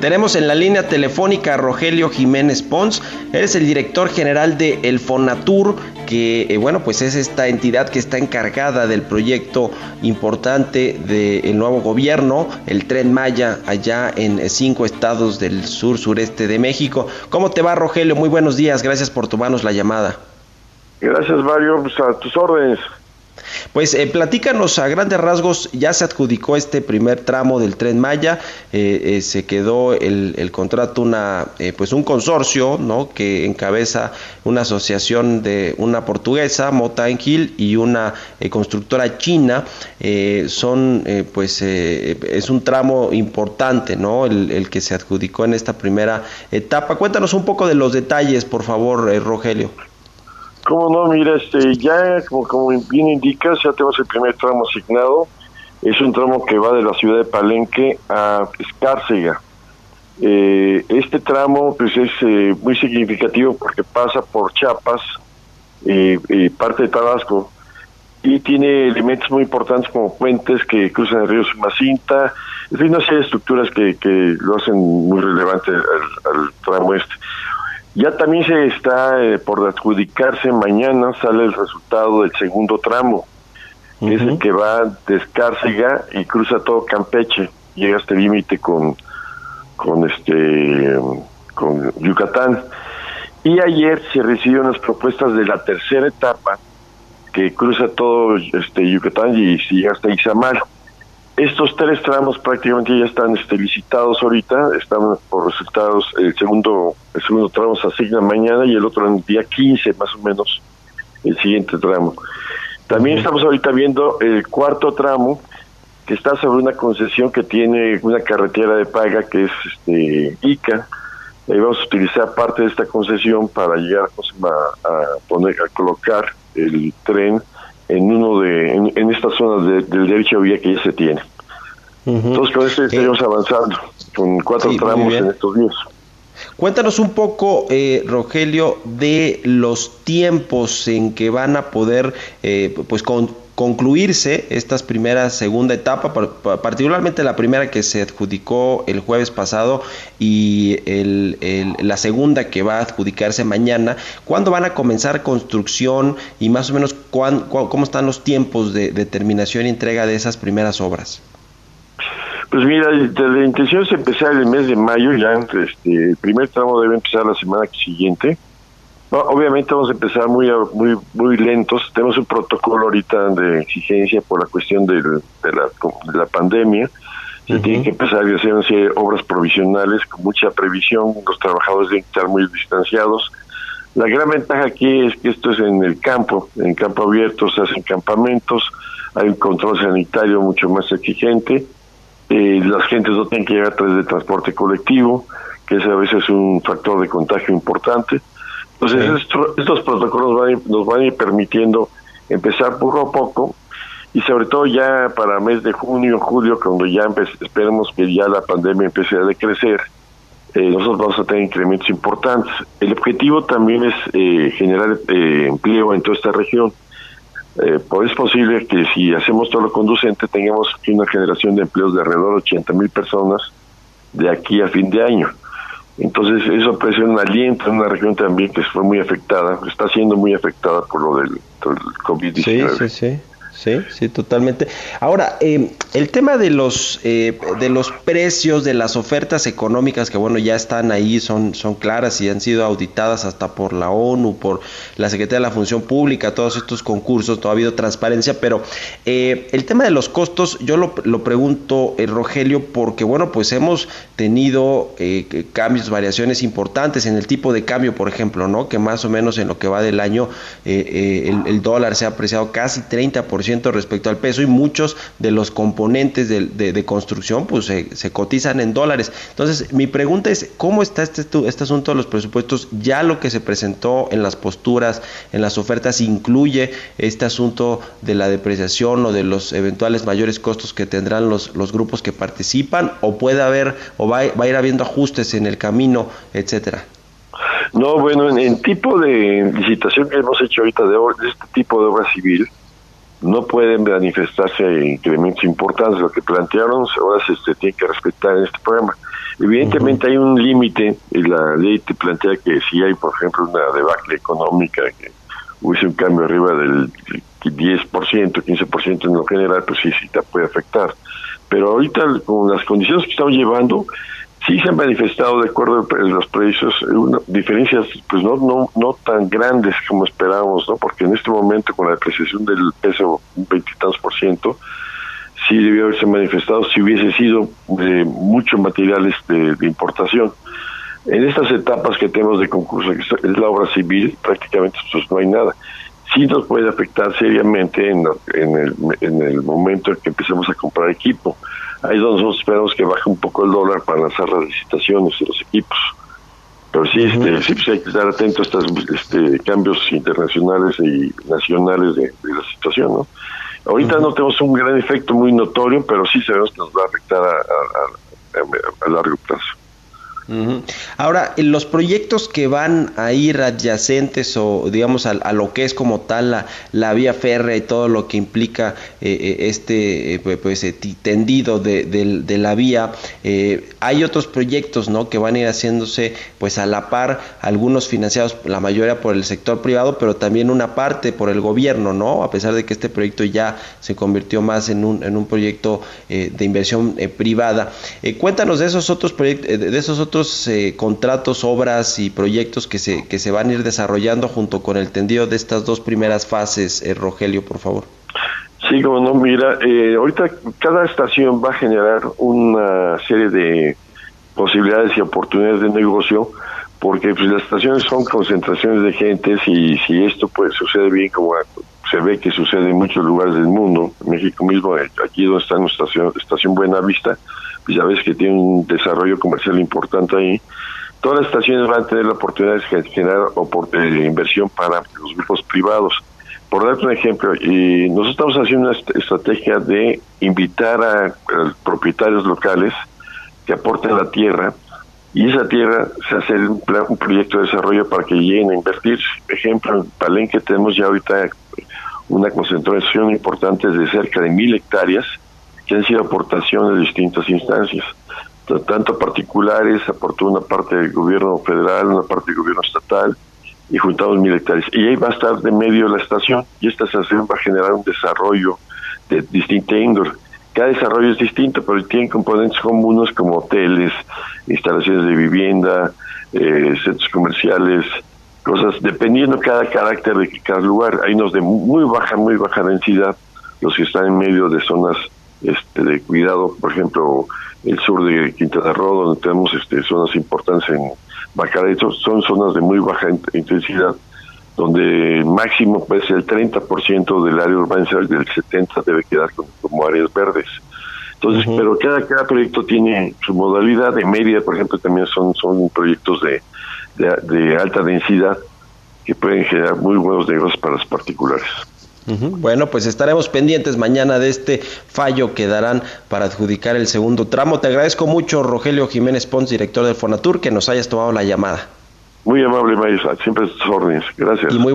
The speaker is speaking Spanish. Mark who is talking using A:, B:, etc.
A: Tenemos en la línea telefónica a Rogelio Jiménez Pons, eres el director general de El Fonatur, que eh, bueno, pues es esta entidad que está encargada del proyecto importante del nuevo gobierno, el Tren Maya, allá en cinco estados del sur sureste de México. ¿Cómo te va Rogelio? Muy buenos días, gracias por tomarnos la llamada.
B: Gracias Mario, pues a tus órdenes.
A: Pues eh, platícanos a grandes rasgos, ya se adjudicó este primer tramo del tren Maya, eh, eh, se quedó el, contrato una, pues un consorcio, ¿no? Que encabeza una asociación de una portuguesa, Mota Hill, y una constructora china. son, pues, es un tramo importante, ¿no? El, el, que se adjudicó en esta primera etapa. Cuéntanos un poco de los detalles, por favor, Rogelio.
B: Cómo no, mira, este, ya como, como bien indicas, ya tenemos el primer tramo asignado. Es un tramo que va de la ciudad de Palenque a Escárcega. Eh, este tramo pues es eh, muy significativo porque pasa por Chiapas, eh, parte de Tabasco, y tiene elementos muy importantes como puentes que cruzan el río Sumacinta, en fin, una serie de estructuras que, que lo hacen muy relevante al tramo este. Ya también se está eh, por adjudicarse, mañana sale el resultado del segundo tramo, es el que va de Escárcega y cruza todo Campeche, llega hasta el límite con, con, este, con Yucatán. Y ayer se recibieron las propuestas de la tercera etapa, que cruza todo este Yucatán y llega hasta Izamal. Estos tres tramos prácticamente ya están este, licitados ahorita, están por resultados, el segundo, el segundo tramo se asigna mañana y el otro en el día 15 más o menos, el siguiente tramo. También estamos ahorita viendo el cuarto tramo, que está sobre una concesión que tiene una carretera de paga que es este, ICA. Ahí vamos a utilizar parte de esta concesión para llegar a, a poner, a colocar el tren en uno de en, estas zonas del derecho vía que ya se tiene. Entonces con eso estaremos avanzando con cuatro tramos en estos días.
A: Cuéntanos un poco, eh, Rogelio, de los tiempos en que van a poder, eh, pues, con, concluirse estas primeras, segunda etapa, particularmente la primera que se adjudicó el jueves pasado y la segunda que va a adjudicarse mañana, ¿cuándo van a comenzar construcción y más o menos cómo están los tiempos de, terminación y entrega de esas primeras obras?
B: Pues mira, la intención es empezar el mes de mayo, ya este, el primer tramo debe empezar la semana siguiente obviamente vamos a empezar muy muy muy lentos. Tenemos un protocolo ahorita de exigencia por la cuestión de, la, pandemia. Se tienen que empezar a hacer obras provisionales con mucha previsión. Los trabajadores deben estar muy distanciados. La gran ventaja aquí es que esto es en el campo, en campo abierto, se hacen campamentos, hay un control sanitario mucho más exigente. Eh, las gentes no tienen que llegar a través de transporte colectivo, que ese a veces es un factor de contagio importante. Entonces, estos protocolos nos van a ir permitiendo empezar poco a poco y sobre todo ya para mes de junio, julio, cuando ya esperemos que ya la pandemia empiece a decrecer, eh, nosotros vamos a tener incrementos importantes. El objetivo también es eh, generar eh, empleo en toda esta región. pues es posible que si hacemos todo lo conducente tengamos una generación de empleos de alrededor de 80 mil personas de aquí a fin de año. Entonces eso ser un aliento en una región también que fue muy afectada, está siendo muy afectada por lo del, COVID-19.
A: Sí, sí, sí. Sí, sí, totalmente. Ahora, eh, el tema de los eh, de los precios de las ofertas económicas que bueno ya están ahí, son son claras y han sido auditadas hasta por la ONU, por la Secretaría de la Función Pública, todos estos concursos, no ha habido transparencia, pero eh, el tema de los costos, yo lo, lo pregunto, Rogelio, porque bueno, pues hemos tenido cambios, variaciones importantes en el tipo de cambio, por ejemplo, ¿no? Que más o menos en lo que va del año el, el dólar se ha apreciado casi 30% respecto al peso y muchos de los componentes de, construcción pues se, cotizan en dólares. Entonces mi pregunta es, ¿cómo está este, este asunto de los presupuestos? Ya lo que se presentó en las posturas, en las ofertas, incluye este asunto de la depreciación o de los eventuales mayores costos que tendrán los, los grupos que participan o puede haber o va, va a ir habiendo ajustes en el camino, etcétera.
B: No, bueno, en, tipo de licitación que hemos hecho ahorita de, de este tipo de obra civil, no pueden manifestarse incrementos importantes. Lo que plantearon ahora se, tiene que respetar en este programa. Evidentemente hay un límite y la ley te plantea que si hay, por ejemplo, una debacle económica, que hubiese un cambio arriba del 10%, 15% en lo general, pues sí, sí te puede afectar. Pero ahorita con las condiciones que estamos llevando, sí se han manifestado de acuerdo a los precios diferencias pues no no no tan grandes como esperábamos no porque en este momento con la depreciación del peso un veintitantos por ciento sí debió haberse manifestado si hubiese sido de mucho materiales de, importación. En estas etapas que tenemos de concurso que es la obra civil prácticamente pues no hay nada sí nos puede afectar seriamente en, en, el, en el momento en que empecemos a comprar equipo ahí es donde nosotros esperamos que baje un poco el dólar para lanzar las licitaciones de los equipos. Pero sí, este, sí pues hay que estar atento a estos este, cambios internacionales y nacionales de, la situación, ¿no? Ahorita no tenemos un gran efecto muy notorio, pero sí sabemos que nos va a afectar a largo plazo.
A: Ahora, los proyectos que van a ir adyacentes o digamos a, lo que es como tal la, la, vía férrea y todo lo que implica eh, eh, este eh, pues, pues tendido de, de, la vía, hay otros proyectos ¿no? que van a ir haciéndose pues a la par, algunos financiados la mayoría por el sector privado, pero también una parte por el gobierno, ¿no? A pesar de que este proyecto ya se convirtió más en un, en un proyecto de inversión privada. cuéntanos de esos otros proyectos, de esos otros eh, contratos, obras y proyectos que se, que se van a ir desarrollando junto con el tendido de estas dos primeras fases, eh, Rogelio, por favor?
B: Sí, como no, mira, eh, ahorita cada estación va a generar una serie de posibilidades y oportunidades de negocio, porque pues, las estaciones son concentraciones de gentes y si esto pues sucede bien como se ve que sucede en muchos lugares del mundo, México mismo, aquí donde está nuestra estación, estación Buena Vista, ya ves que tiene un desarrollo comercial importante ahí. Todas las estaciones van a tener la oportunidad de generar de inversión para los grupos privados. Por darte un ejemplo, y nosotros estamos haciendo una estrategia de invitar a, propietarios locales que aporten la tierra y esa tierra se hace un, un proyecto de desarrollo para que lleguen a invertir. Ejemplo, en Palenque tenemos ya ahorita una concentración importante de cerca de mil hectáreas que han sido aportaciones de distintas instancias, tanto particulares, aportó una parte del gobierno federal, una parte del gobierno estatal, y juntamos militares. Y ahí va a estar de medio la estación, y esta estación va a generar un desarrollo de distinta índole. Cada desarrollo es distinto, pero tiene componentes comunes como hoteles, instalaciones de vivienda, eh, centros comerciales, cosas, dependiendo cada carácter de cada lugar. Hay unos de muy baja, muy baja densidad, los que están en medio de zonas este, de cuidado, por ejemplo, el sur de Quintana Roo, donde tenemos este, zonas importantes en Bacaray, son zonas de muy baja intensidad, donde máximo puede ser el 30% del área urbana del 70% debe quedar como, áreas verdes. Entonces, pero cada, cada proyecto tiene su modalidad. De media, por ejemplo, también son, son proyectos de, de alta densidad que pueden generar muy buenos negocios para los particulares.
A: Bueno, pues estaremos pendientes mañana de este fallo que darán para adjudicar el segundo tramo. Te agradezco mucho, Rogelio Jiménez Pons, director del Fonatur, que nos hayas tomado la llamada.
B: Muy amable, Maisa. Siempre tus órdenes. Gracias. Y muy